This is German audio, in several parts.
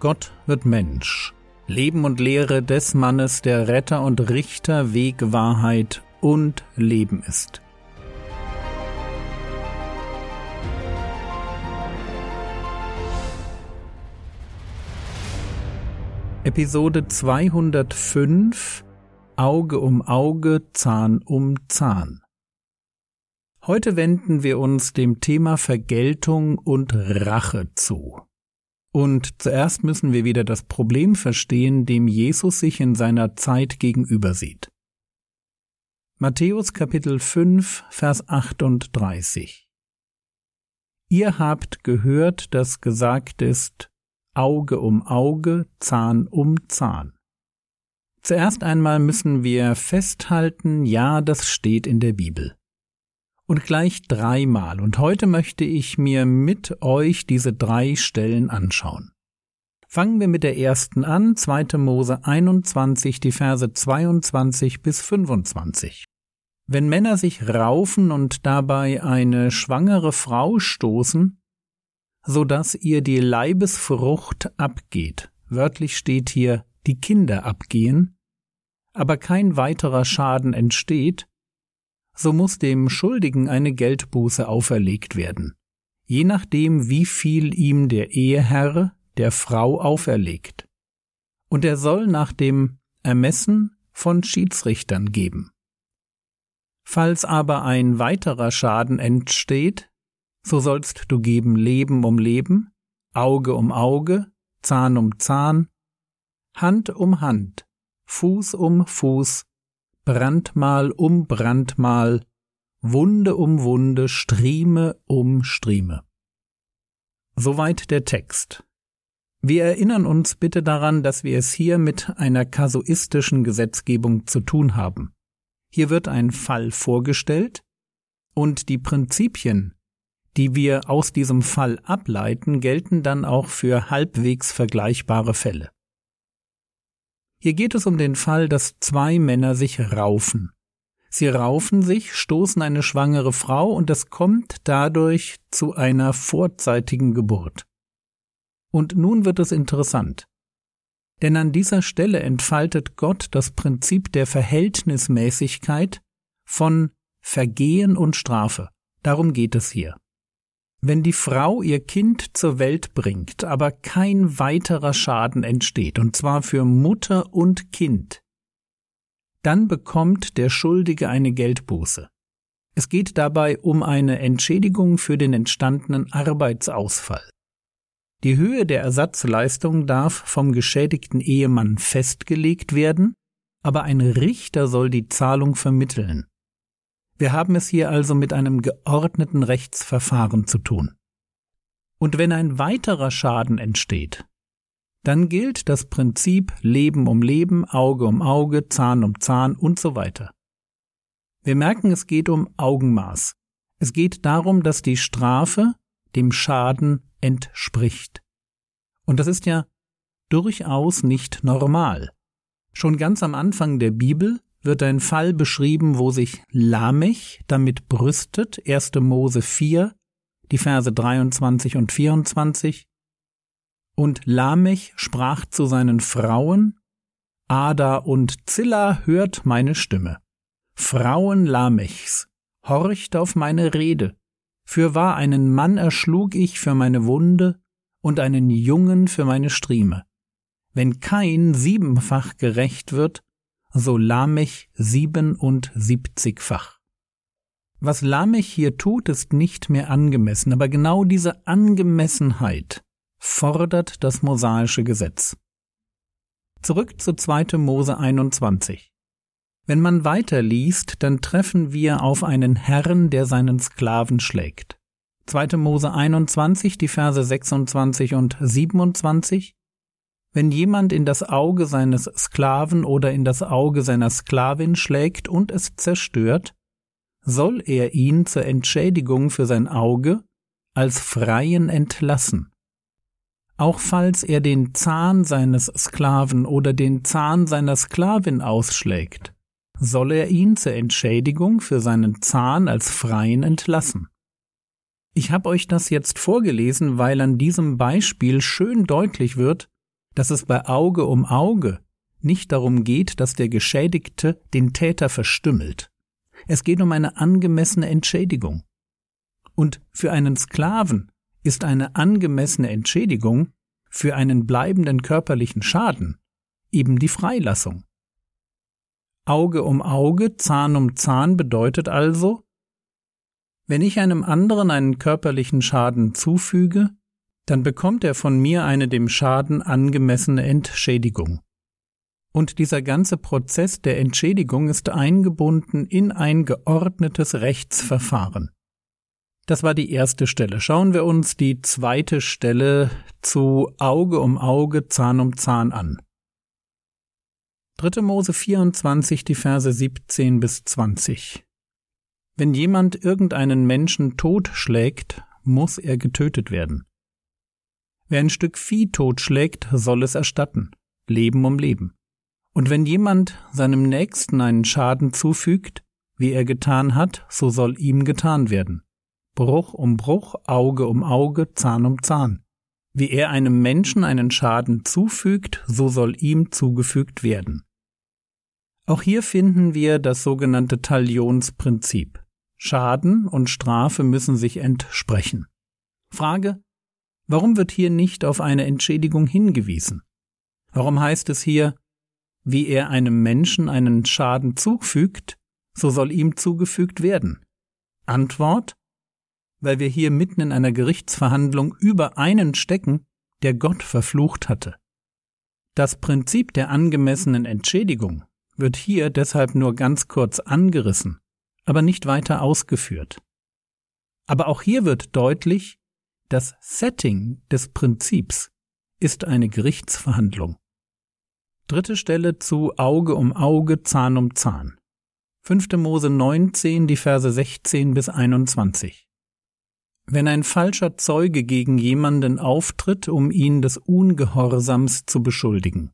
Gott wird Mensch. Leben und Lehre des Mannes, der Retter und Richter, Weg, Wahrheit und Leben ist. Episode 205 Auge um Auge, Zahn um Zahn. Heute wenden wir uns dem Thema Vergeltung und Rache zu. Und zuerst müssen wir wieder das Problem verstehen, dem Jesus sich in seiner Zeit gegenüber sieht. Matthäus Kapitel 5, Vers 38 Ihr habt gehört, dass gesagt ist, Auge um Auge, Zahn um Zahn. Zuerst einmal müssen wir festhalten, ja, das steht in der Bibel und gleich dreimal. Und heute möchte ich mir mit euch diese drei Stellen anschauen. Fangen wir mit der ersten an, 2. Mose 21, die Verse 22 bis 25. Wenn Männer sich raufen und dabei eine schwangere Frau stoßen, so dass ihr die Leibesfrucht abgeht, wörtlich steht hier die Kinder abgehen, aber kein weiterer Schaden entsteht, so muss dem Schuldigen eine Geldbuße auferlegt werden, je nachdem, wie viel ihm der Eheherr der Frau auferlegt. Und er soll nach dem Ermessen von Schiedsrichtern geben. Falls aber ein weiterer Schaden entsteht, so sollst du geben Leben um Leben, Auge um Auge, Zahn um Zahn, Hand um Hand, Fuß um Fuß, Brandmal um Brandmal, Wunde um Wunde, Strieme um Strieme. Soweit der Text. Wir erinnern uns bitte daran, dass wir es hier mit einer kasuistischen Gesetzgebung zu tun haben. Hier wird ein Fall vorgestellt und die Prinzipien, die wir aus diesem Fall ableiten, gelten dann auch für halbwegs vergleichbare Fälle. Hier geht es um den Fall, dass zwei Männer sich raufen. Sie raufen sich, stoßen eine schwangere Frau und es kommt dadurch zu einer vorzeitigen Geburt. Und nun wird es interessant. Denn an dieser Stelle entfaltet Gott das Prinzip der Verhältnismäßigkeit von Vergehen und Strafe. Darum geht es hier. Wenn die Frau ihr Kind zur Welt bringt, aber kein weiterer Schaden entsteht, und zwar für Mutter und Kind, dann bekommt der Schuldige eine Geldbuße. Es geht dabei um eine Entschädigung für den entstandenen Arbeitsausfall. Die Höhe der Ersatzleistung darf vom geschädigten Ehemann festgelegt werden, aber ein Richter soll die Zahlung vermitteln. Wir haben es hier also mit einem geordneten Rechtsverfahren zu tun. Und wenn ein weiterer Schaden entsteht, dann gilt das Prinzip Leben um Leben, Auge um Auge, Zahn um Zahn und so weiter. Wir merken, es geht um Augenmaß. Es geht darum, dass die Strafe dem Schaden entspricht. Und das ist ja durchaus nicht normal. Schon ganz am Anfang der Bibel wird ein Fall beschrieben, wo sich Lamech damit brüstet, 1. Mose 4, die Verse 23 und 24. Und Lamech sprach zu seinen Frauen, Ada und Zilla hört meine Stimme. Frauen Lamechs, horcht auf meine Rede. Fürwahr einen Mann erschlug ich für meine Wunde und einen Jungen für meine Strieme. Wenn kein siebenfach gerecht wird, so Lamech siebenundsiebzigfach. Was Lamech hier tut, ist nicht mehr angemessen, aber genau diese Angemessenheit fordert das mosaische Gesetz. Zurück zu 2. Mose 21. Wenn man weiterliest, dann treffen wir auf einen Herrn, der seinen Sklaven schlägt. 2. Mose 21, die Verse 26 und 27 wenn jemand in das Auge seines Sklaven oder in das Auge seiner Sklavin schlägt und es zerstört, soll er ihn zur Entschädigung für sein Auge als Freien entlassen. Auch falls er den Zahn seines Sklaven oder den Zahn seiner Sklavin ausschlägt, soll er ihn zur Entschädigung für seinen Zahn als Freien entlassen. Ich habe euch das jetzt vorgelesen, weil an diesem Beispiel schön deutlich wird, dass es bei Auge um Auge nicht darum geht, dass der Geschädigte den Täter verstümmelt. Es geht um eine angemessene Entschädigung. Und für einen Sklaven ist eine angemessene Entschädigung für einen bleibenden körperlichen Schaden eben die Freilassung. Auge um Auge, Zahn um Zahn bedeutet also, wenn ich einem anderen einen körperlichen Schaden zufüge, dann bekommt er von mir eine dem Schaden angemessene Entschädigung. Und dieser ganze Prozess der Entschädigung ist eingebunden in ein geordnetes Rechtsverfahren. Das war die erste Stelle. Schauen wir uns die zweite Stelle zu Auge um Auge, Zahn um Zahn an. 3. Mose 24, die Verse 17 bis 20. Wenn jemand irgendeinen Menschen totschlägt, muss er getötet werden. Wer ein Stück Vieh totschlägt, soll es erstatten, Leben um Leben. Und wenn jemand seinem Nächsten einen Schaden zufügt, wie er getan hat, so soll ihm getan werden. Bruch um Bruch, Auge um Auge, Zahn um Zahn. Wie er einem Menschen einen Schaden zufügt, so soll ihm zugefügt werden. Auch hier finden wir das sogenannte Talionsprinzip. Schaden und Strafe müssen sich entsprechen. Frage, warum wird hier nicht auf eine Entschädigung hingewiesen? Warum heißt es hier, wie er einem Menschen einen Schaden zufügt, so soll ihm zugefügt werden? Antwort, weil wir hier mitten in einer Gerichtsverhandlung über einen stecken, der Gott verflucht hatte. Das Prinzip der angemessenen Entschädigung wird hier deshalb nur ganz kurz angerissen, aber nicht weiter ausgeführt. Aber auch hier wird deutlich, das Setting des Prinzips ist eine Gerichtsverhandlung. Dritte Stelle zu Auge um Auge, Zahn um Zahn. 5. Mose 19, die Verse 16 bis 21. Wenn ein falscher Zeuge gegen jemanden auftritt, um ihn des Ungehorsams zu beschuldigen,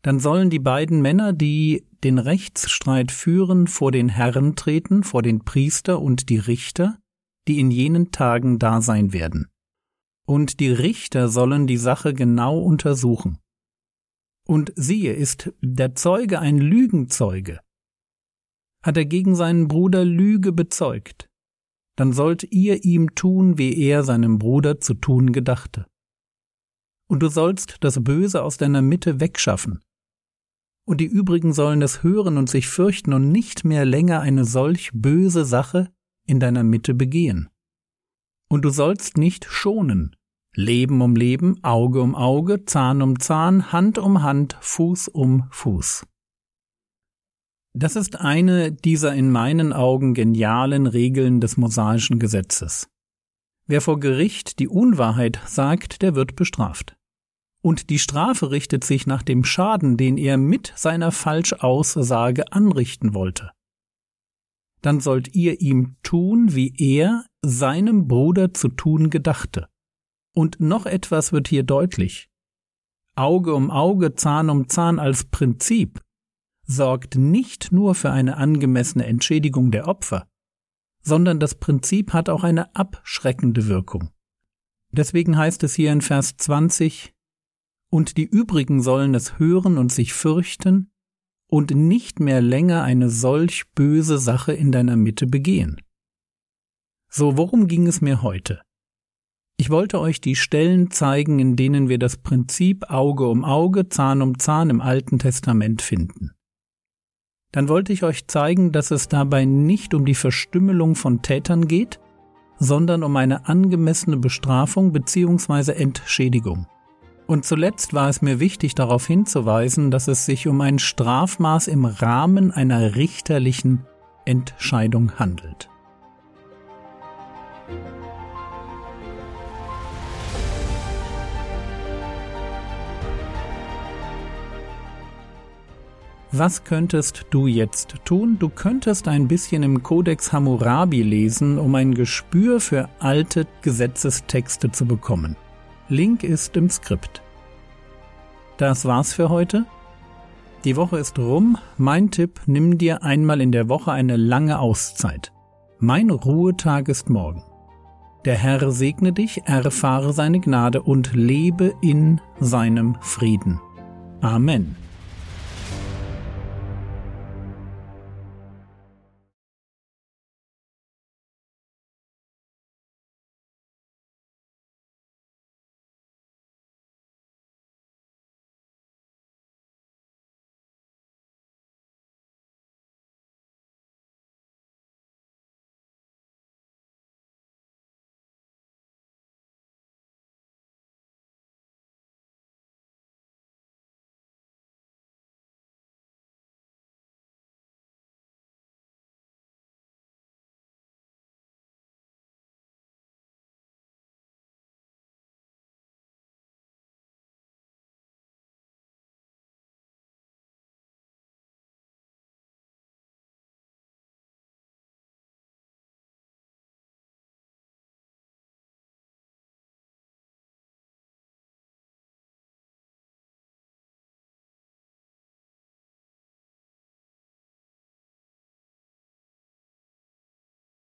dann sollen die beiden Männer, die den Rechtsstreit führen, vor den Herren treten, vor den Priester und die Richter, die in jenen Tagen da sein werden. Und die Richter sollen die Sache genau untersuchen. Und siehe, ist der Zeuge ein Lügenzeuge? Hat er gegen seinen Bruder Lüge bezeugt? Dann sollt ihr ihm tun, wie er seinem Bruder zu tun gedachte. Und du sollst das Böse aus deiner Mitte wegschaffen. Und die übrigen sollen es hören und sich fürchten und nicht mehr länger eine solch böse Sache in deiner Mitte begehen. Und du sollst nicht schonen, Leben um Leben, Auge um Auge, Zahn um Zahn, Hand um Hand, Fuß um Fuß. Das ist eine dieser in meinen Augen genialen Regeln des mosaischen Gesetzes. Wer vor Gericht die Unwahrheit sagt, der wird bestraft. Und die Strafe richtet sich nach dem Schaden, den er mit seiner Falschaussage anrichten wollte. Dann sollt ihr ihm tun, wie er seinem Bruder zu tun gedachte. Und noch etwas wird hier deutlich. Auge um Auge, Zahn um Zahn als Prinzip sorgt nicht nur für eine angemessene Entschädigung der Opfer, sondern das Prinzip hat auch eine abschreckende Wirkung. Deswegen heißt es hier in Vers 20, und die übrigen sollen es hören und sich fürchten und nicht mehr länger eine solch böse Sache in deiner Mitte begehen. So, worum ging es mir heute? Ich wollte euch die Stellen zeigen, in denen wir das Prinzip Auge um Auge, Zahn um Zahn im Alten Testament finden. Dann wollte ich euch zeigen, dass es dabei nicht um die Verstümmelung von Tätern geht, sondern um eine angemessene Bestrafung bzw. Entschädigung. Und zuletzt war es mir wichtig darauf hinzuweisen, dass es sich um ein Strafmaß im Rahmen einer richterlichen Entscheidung handelt. Was könntest du jetzt tun? Du könntest ein bisschen im Codex Hammurabi lesen, um ein Gespür für alte Gesetzestexte zu bekommen. Link ist im Skript. Das war's für heute. Die Woche ist rum. Mein Tipp, nimm dir einmal in der Woche eine lange Auszeit. Mein Ruhetag ist morgen. Der Herr segne dich, erfahre seine Gnade und lebe in seinem Frieden. Amen.